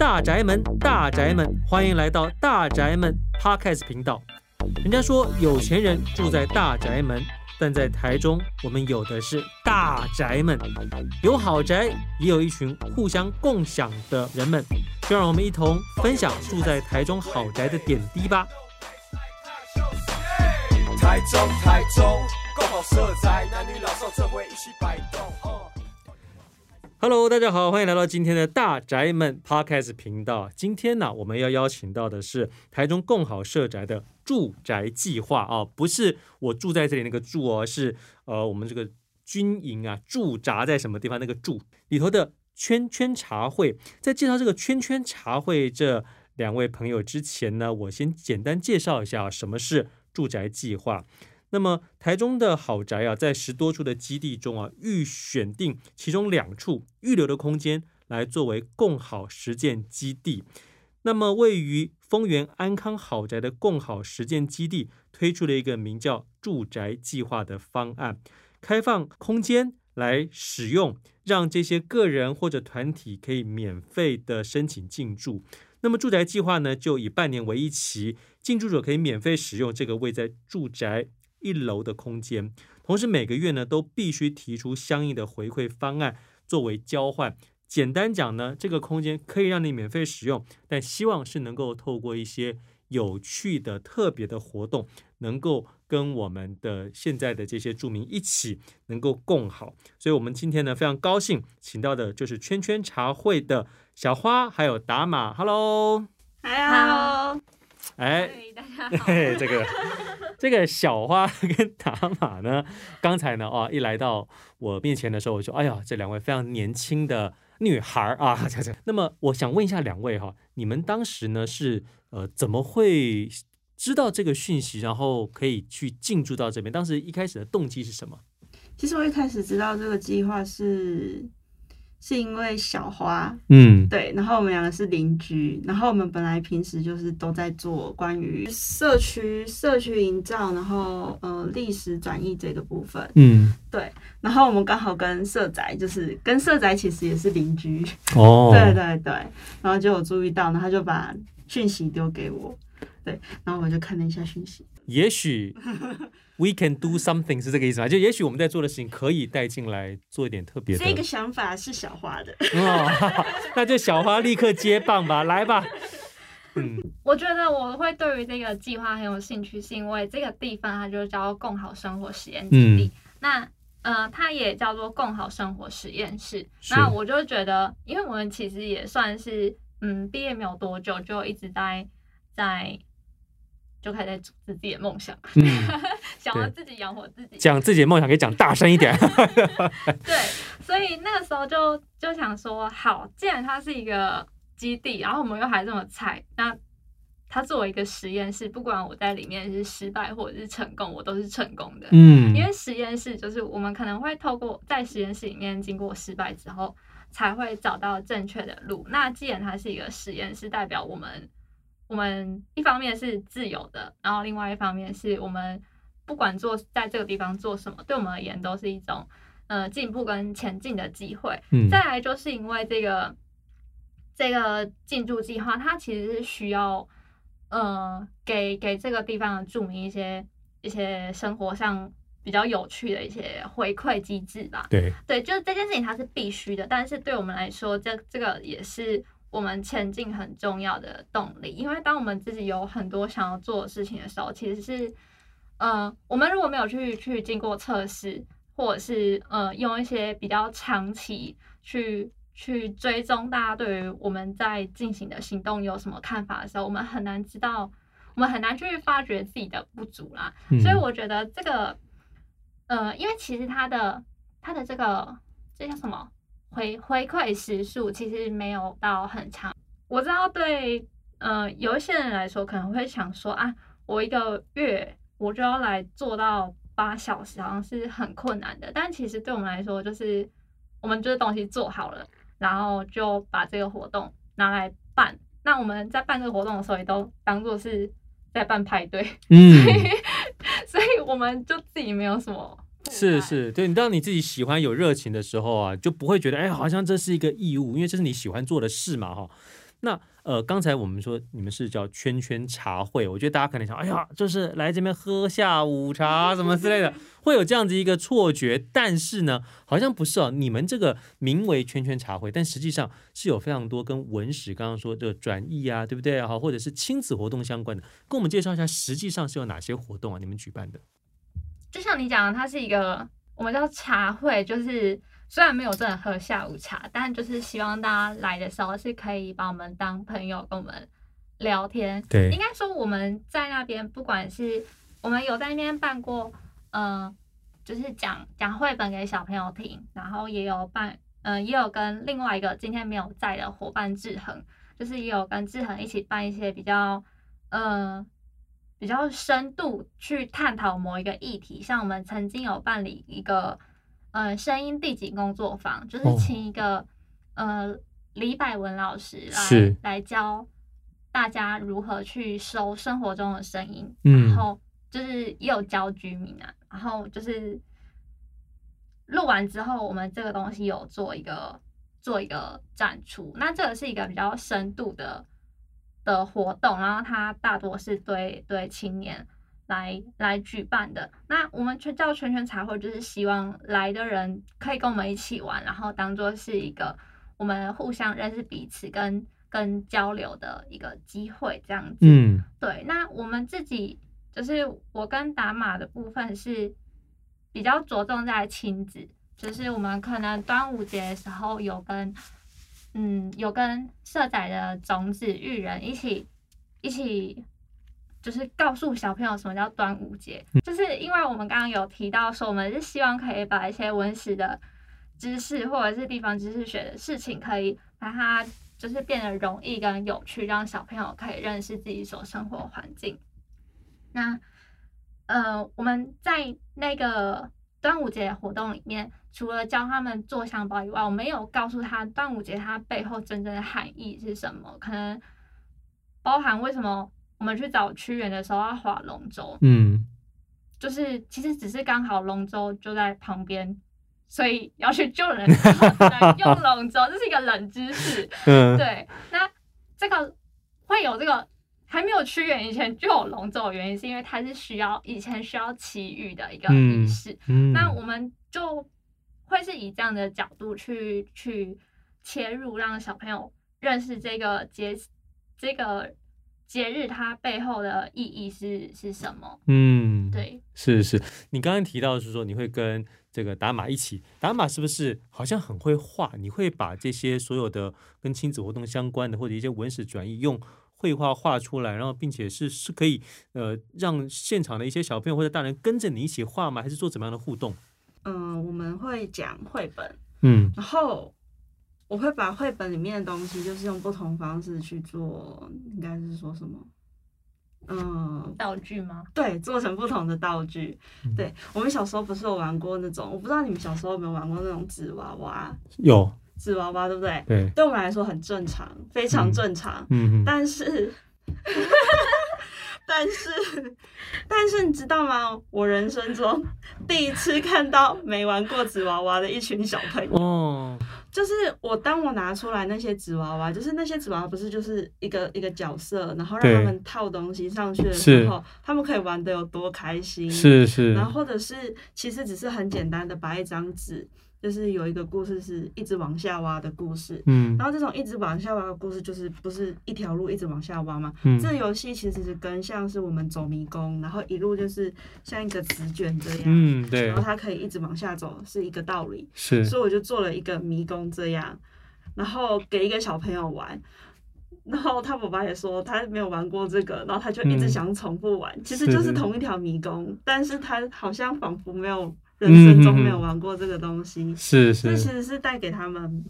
大宅门，大宅门，欢迎来到大宅门 Podcast 频道。人家说有钱人住在大宅门，但在台中，我们有的是大宅门，有豪宅，也有一群互相共享的人们。就让我们一同分享住在台中豪宅的点滴吧。台中，台中，共好社宅，男女老少这回一起摆动。Hello，大家好，欢迎来到今天的大宅门 Podcast 频道。今天呢，我们要邀请到的是台中共好社宅的住宅计划啊，不是我住在这里那个住哦，是呃我们这个军营啊驻扎在什么地方那个驻里头的圈圈茶会。在介绍这个圈圈茶会这两位朋友之前呢，我先简单介绍一下什么是住宅计划。那么台中的豪宅啊，在十多处的基地中啊，预选定其中两处预留的空间来作为共好实践基地。那么位于丰原安康豪宅的共好实践基地推出了一个名叫“住宅计划”的方案，开放空间来使用，让这些个人或者团体可以免费的申请进驻。那么住宅计划呢，就以半年为一期，进驻者可以免费使用这个位在住宅。一楼的空间，同时每个月呢都必须提出相应的回馈方案作为交换。简单讲呢，这个空间可以让你免费使用，但希望是能够透过一些有趣的、特别的活动，能够跟我们的现在的这些住民一起能够共好。所以，我们今天呢非常高兴，请到的就是圈圈茶会的小花还有达马。Hello，Hello，哎，大家好，这个。这个小花 跟达玛呢，刚才呢啊一来到我面前的时候，我就：“哎呀，这两位非常年轻的女孩啊！” 那么我想问一下两位哈，你们当时呢是呃怎么会知道这个讯息，然后可以去进驻到这边？当时一开始的动机是什么？其实我一开始知道这个计划是。是因为小花，嗯，对，然后我们两个是邻居，然后我们本来平时就是都在做关于社区社区营造，然后呃历史转移这个部分，嗯，对，然后我们刚好跟社宅就是跟社宅其实也是邻居，哦，对对对，然后就有注意到，然后他就把讯息丢给我，对，然后我就看了一下讯息，也许。We can do something 是这个意思吗？就也许我们在做的事情可以带进来做一点特别的。这个想法是小花的，哦，那就小花立刻接棒吧，来吧。嗯，我觉得我会对于这个计划很有兴趣，是因为这个地方它就叫共好生活实验基地。嗯、那呃，它也叫做共好生活实验室。那我就觉得，因为我们其实也算是嗯毕业没有多久，就一直在在。就开始在组织自己的梦想，嗯、想要自己养活自己。讲自己的梦想可以讲大声一点。对，所以那个时候就就想说，好，既然它是一个基地，然后我们又还这么菜，那它作为一个实验室，不管我在里面是失败或者是成功，我都是成功的。嗯，因为实验室就是我们可能会透过在实验室里面经过失败之后，才会找到正确的路。那既然它是一个实验室，代表我们。我们一方面是自由的，然后另外一方面是我们不管做在这个地方做什么，对我们而言都是一种呃进步跟前进的机会。嗯，再来就是因为这个这个进驻计划，它其实是需要呃给给这个地方的住民一些一些生活上比较有趣的一些回馈机制吧。对对，就是这件事情它是必须的，但是对我们来说，这这个也是。我们前进很重要的动力，因为当我们自己有很多想要做的事情的时候，其实是，呃，我们如果没有去去经过测试，或者是呃用一些比较长期去去追踪大家对于我们在进行的行动有什么看法的时候，我们很难知道，我们很难去发掘自己的不足啦。嗯。所以我觉得这个，呃，因为其实它的它的这个这叫什么？回回馈时数其实没有到很长，我知道对，呃，有一些人来说可能会想说啊，我一个月我就要来做到八小时，好像是很困难的。但其实对我们来说，就是我们就是东西做好了，然后就把这个活动拿来办。那我们在办这个活动的时候，也都当做是在办派对，嗯，所以，所以我们就自己没有什么。是是，对，你当你自己喜欢有热情的时候啊，就不会觉得哎，好像这是一个义务，因为这是你喜欢做的事嘛，哈。那呃，刚才我们说你们是叫圈圈茶会，我觉得大家可能想，哎呀，就是来这边喝下午茶什么之类的，会有这样子一个错觉。但是呢，好像不是哦。你们这个名为圈圈茶会，但实际上是有非常多跟文史刚刚说的转译啊，对不对？好，或者是亲子活动相关的，跟我们介绍一下，实际上是有哪些活动啊？你们举办的？就像你讲的，它是一个我们叫茶会，就是。虽然没有真的喝下午茶，但就是希望大家来的时候是可以把我们当朋友，跟我们聊天。对，应该说我们在那边，不管是我们有在那边办过，嗯、呃，就是讲讲绘本给小朋友听，然后也有办，嗯、呃，也有跟另外一个今天没有在的伙伴志恒，就是也有跟志恒一起办一些比较，嗯、呃，比较深度去探讨某一个议题，像我们曾经有办理一个。呃，声音地景工作坊就是请一个、哦、呃李百文老师来来教大家如何去收生活中的声音，嗯、然后就是也有教居民啊，然后就是录完之后，我们这个东西有做一个做一个展出，那这个是一个比较深度的的活动，然后它大多是对对青年。来来举办的，那我们全叫全圈茶会，就是希望来的人可以跟我们一起玩，然后当做是一个我们互相认识彼此跟跟交流的一个机会，这样子。嗯，对。那我们自己就是我跟打码的部分是比较着重在亲子，就是我们可能端午节的时候有跟嗯有跟社仔的种子育人一起一起。就是告诉小朋友什么叫端午节，就是因为我们刚刚有提到说，我们是希望可以把一些文史的知识或者是地方知识学的事情，可以把它就是变得容易跟有趣，让小朋友可以认识自己所生活环境。那呃，我们在那个端午节活动里面，除了教他们做香包以外，我没有告诉他端午节它背后真正的含义是什么，可能包含为什么。我们去找屈原的时候要划龙舟，嗯，就是其实只是刚好龙舟就在旁边，所以要去救人用 龙舟，这是一个冷知识。嗯，对。那这个会有这个还没有屈原以前就有龙舟的原因，是因为它是需要以前需要祈雨的一个仪式。嗯，那我们就会是以这样的角度去去切入，让小朋友认识这个节这个。节日它背后的意义是是什么？嗯，对，是是。你刚刚提到的是说你会跟这个打马一起，打马是不是好像很会画？你会把这些所有的跟亲子活动相关的或者一些文史转译用绘画画出来，然后并且是是可以呃让现场的一些小朋友或者大人跟着你一起画吗？还是做怎么样的互动？嗯、呃，我们会讲绘本，嗯，然后。我会把绘本里面的东西，就是用不同方式去做，应该是说什么？嗯，道具吗？对，做成不同的道具。嗯、对，我们小时候不是有玩过那种，我不知道你们小时候有没有玩过那种纸娃娃？有纸娃娃，对不对？对，对我们来说很正常，非常正常。嗯，但是，但是，但是你知道吗？我人生中第一次看到没玩过纸娃娃的一群小朋友。哦。就是我，当我拿出来那些纸娃娃，就是那些纸娃娃，不是就是一个一个角色，然后让他们套东西上去的时候，他们可以玩的有多开心？是是。然后或者是其实只是很简单的把一张纸。就是有一个故事是一直往下挖的故事，嗯，然后这种一直往下挖的故事，就是不是一条路一直往下挖嘛？嗯，这个游戏其实是跟像是我们走迷宫，然后一路就是像一个纸卷这样，嗯，对，然后它可以一直往下走，是一个道理，是，所以我就做了一个迷宫这样，然后给一个小朋友玩，然后他爸爸也说他没有玩过这个，然后他就一直想重复玩，嗯，其实就是。同一条迷宫，但是他好像仿佛没有。人生中没有玩过这个东西，嗯、是是，这其实是带给他们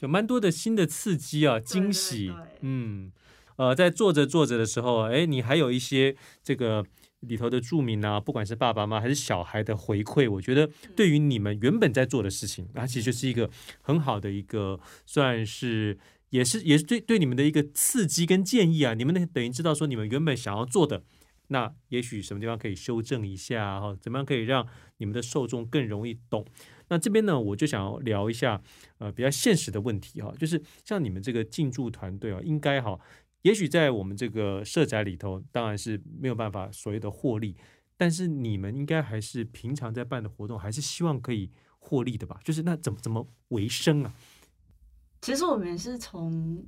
有蛮多的新的刺激啊，惊喜。对对对，嗯，呃，在做着做着的时候，哎，你还有一些这个里头的著名啊，不管是爸爸妈妈还是小孩的回馈，我觉得对于你们原本在做的事情，它其实就是一个很好的一个，算是也是也是对对你们的一个刺激跟建议啊。你们等于知道说你们原本想要做的。那也许什么地方可以修正一下哈？怎么样可以让你们的受众更容易懂？那这边呢，我就想要聊一下呃比较现实的问题哈，就是像你们这个进驻团队啊，应该哈，也许在我们这个社宅里头，当然是没有办法所谓的获利，但是你们应该还是平常在办的活动，还是希望可以获利的吧？就是那怎么怎么维生啊？其实我们是从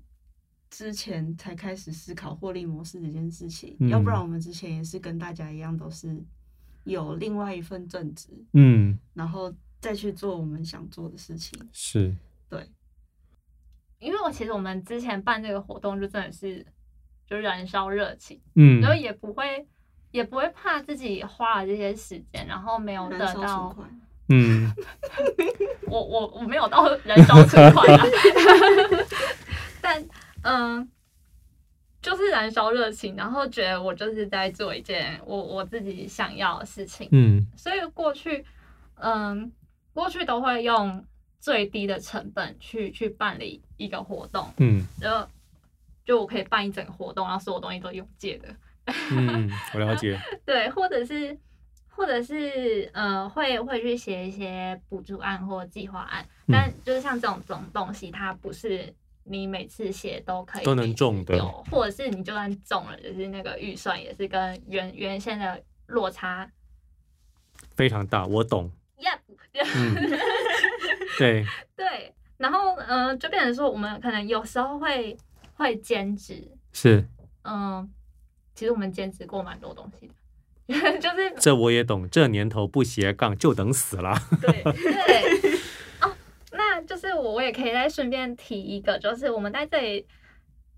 之前才开始思考获利模式这件事情，嗯、要不然我们之前也是跟大家一样，都是有另外一份正职，嗯，然后再去做我们想做的事情。是，对，因为我其实我们之前办这个活动，就真的是就燃烧热情，嗯，然后也不会也不会怕自己花了这些时间，然后没有得到。嗯，我我我没有到燃烧存款啊，但嗯，就是燃烧热情，然后觉得我就是在做一件我我自己想要的事情，嗯，所以过去嗯过去都会用最低的成本去去办理一个活动，嗯，然后就我可以办一整个活动，然后所有东西都用借的，嗯，我了解，对，或者是。或者是呃，会会去写一些补助案或计划案，嗯、但就是像这种这种东西，它不是你每次写都可以都能中的，或者是你就算中了，就是那个预算也是跟原原先的落差非常大。我懂。Yep，嗯、对对，然后嗯、呃，就变成说，我们可能有时候会会兼职，是嗯、呃，其实我们兼职过蛮多东西的。就是这我也懂，这年头不斜杠就等死了。对对我我也可以再顺便提一个，就是我们在这里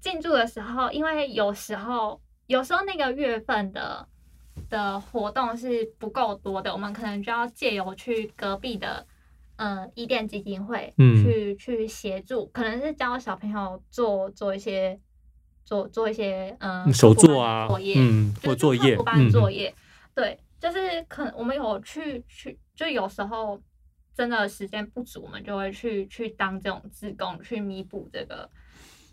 进驻的时候，因为有时候有时候那个月份的的活动是不够多的，我们可能就要借由去隔壁的呃伊甸基金会去、嗯、去协助，可能是教小朋友做做一些做做一些嗯、呃、手作啊作业，嗯或作业作业。嗯对，就是可能我们有去去，就有时候真的时间不足，我们就会去去当这种志工，去弥补这个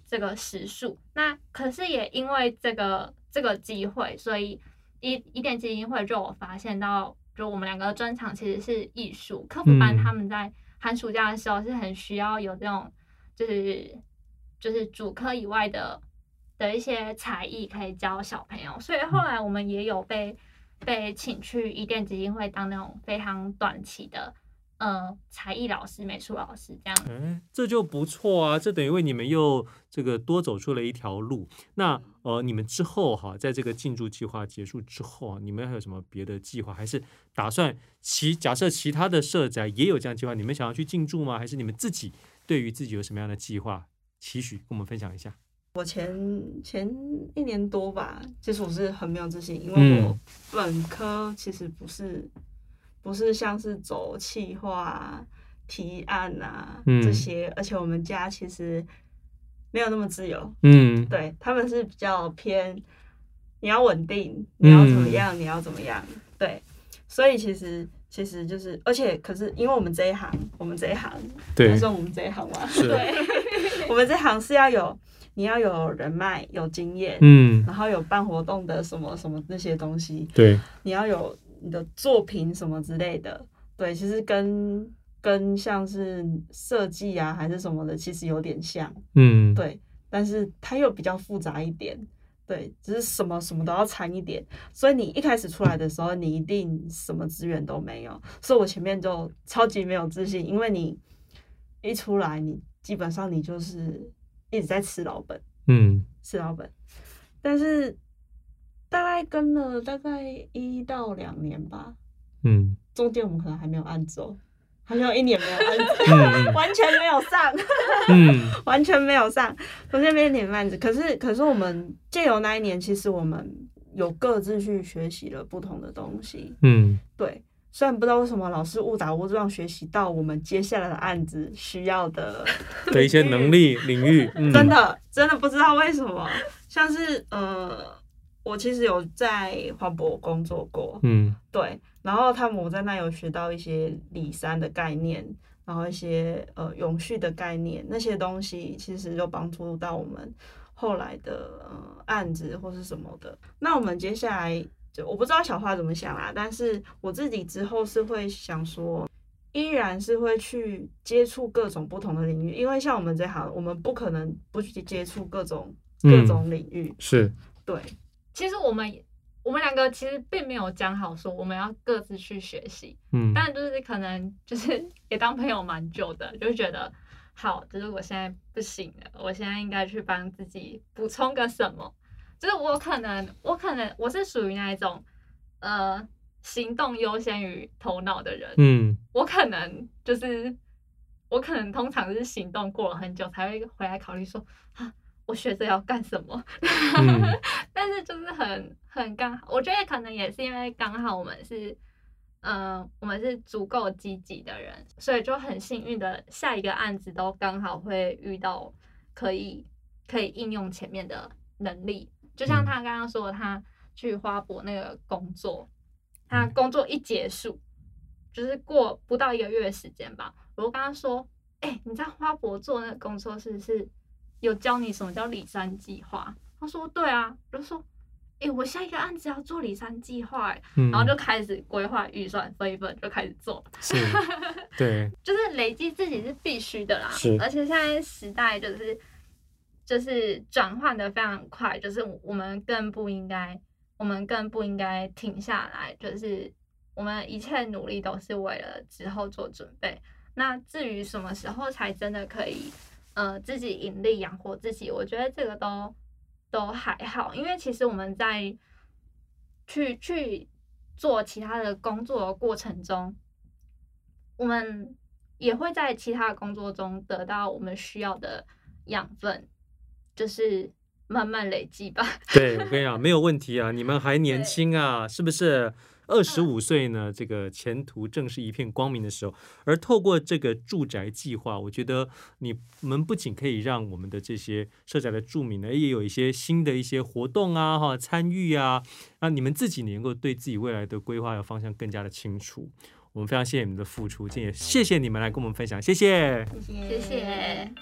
这个时数。那可是也因为这个这个机会，所以伊伊甸基金会就有发现到，就我们两个专长其实是艺术，课辅班他们在寒暑假的时候是很需要有这种就是就是主科以外的的一些才艺可以教小朋友，所以后来我们也有被。被请去伊甸基金会当那种非常短期的，呃，才艺老师、美术老师这样。哎，这就不错啊！这等于为你们又这个多走出了一条路。那呃，你们之后哈，在这个进驻计划结束之后啊，你们还有什么别的计划？还是打算其假设其他的社宅也有这样计划，你们想要去进驻吗？还是你们自己对于自己有什么样的计划期许，跟我们分享一下？我前前一年多吧，其实我是很没有自信，因为我本科其实不是不是像是走企划提案啊这些，嗯、而且我们家其实没有那么自由，嗯，对，他们是比较偏你要稳定，你要怎么样，你要怎么样，对，所以其实其实就是，而且可是因为我们这一行，我们这一行，对，说我们这一行嘛，对，我们这行是要有。你要有人脉、有经验，嗯，然后有办活动的什么什么那些东西，对，你要有你的作品什么之类的，对，其实跟跟像是设计啊还是什么的，其实有点像，嗯，对，但是它又比较复杂一点，对，只是什么什么都要掺一点，所以你一开始出来的时候，你一定什么资源都没有，所以我前面就超级没有自信，因为你一出来，你基本上你就是。一直在吃老本，嗯，吃老本，但是大概跟了大概一到两年吧，嗯，中间我们可能还没有案子，好像有一年没有案子，完全没有上，嗯，完全没有上，中间没一点案子，可是可是我们借由那一年，其实我们有各自去学习了不同的东西，嗯，对。虽然不知道为什么老师误打误撞学习到我们接下来的案子需要的的一些能力领域，嗯、真的真的不知道为什么。像是呃，我其实有在华博工作过，嗯，对，然后他们我在那有学到一些里山的概念，然后一些呃永续的概念，那些东西其实就帮助到我们后来的呃案子或是什么的。那我们接下来。就我不知道小花怎么想啦，但是我自己之后是会想说，依然是会去接触各种不同的领域，因为像我们这行，我们不可能不去接触各种各种领域。嗯、是，对。其实我们我们两个其实并没有讲好说我们要各自去学习，嗯，但就是可能就是 也当朋友蛮久的，就觉得好，就是我现在不行了，我现在应该去帮自己补充个什么。就是我可能，我可能我是属于那一种，呃，行动优先于头脑的人。嗯，我可能就是，我可能通常是行动过了很久才会回来考虑说，啊，我学着要干什么。嗯、但是就是很很刚好，我觉得可能也是因为刚好我们是，嗯、呃，我们是足够积极的人，所以就很幸运的下一个案子都刚好会遇到可以可以应用前面的能力。就像他刚刚说，他去花博那个工作，他工作一结束，就是过不到一个月的时间吧。我就跟他说：“哎、欸，你在花博做那个工作是不是有教你什么叫里山计划？”他说：“对啊。”我就说：“哎、欸，我下一个案子要做里山计划。”哎，然后就开始规划预算，分一分就开始做。是，对，就是累积自己是必须的啦。是，而且现在时代就是。就是转换的非常快，就是我们更不应该，我们更不应该停下来。就是我们一切努力都是为了之后做准备。那至于什么时候才真的可以，呃，自己盈利养活自己，我觉得这个都都还好。因为其实我们在去去做其他的工作的过程中，我们也会在其他的工作中得到我们需要的养分。就是慢慢累积吧。对，我跟你讲，没有问题啊，你们还年轻啊，是不是？二十五岁呢，这个前途正是一片光明的时候。而透过这个住宅计划，我觉得你们不仅可以让我们的这些社宅的住民呢，也有一些新的一些活动啊，哈，参与啊，那你们自己能够对自己未来的规划的方向更加的清楚。我们非常谢谢你们的付出，今天也谢谢你们来跟我们分享，谢谢，谢谢。谢谢。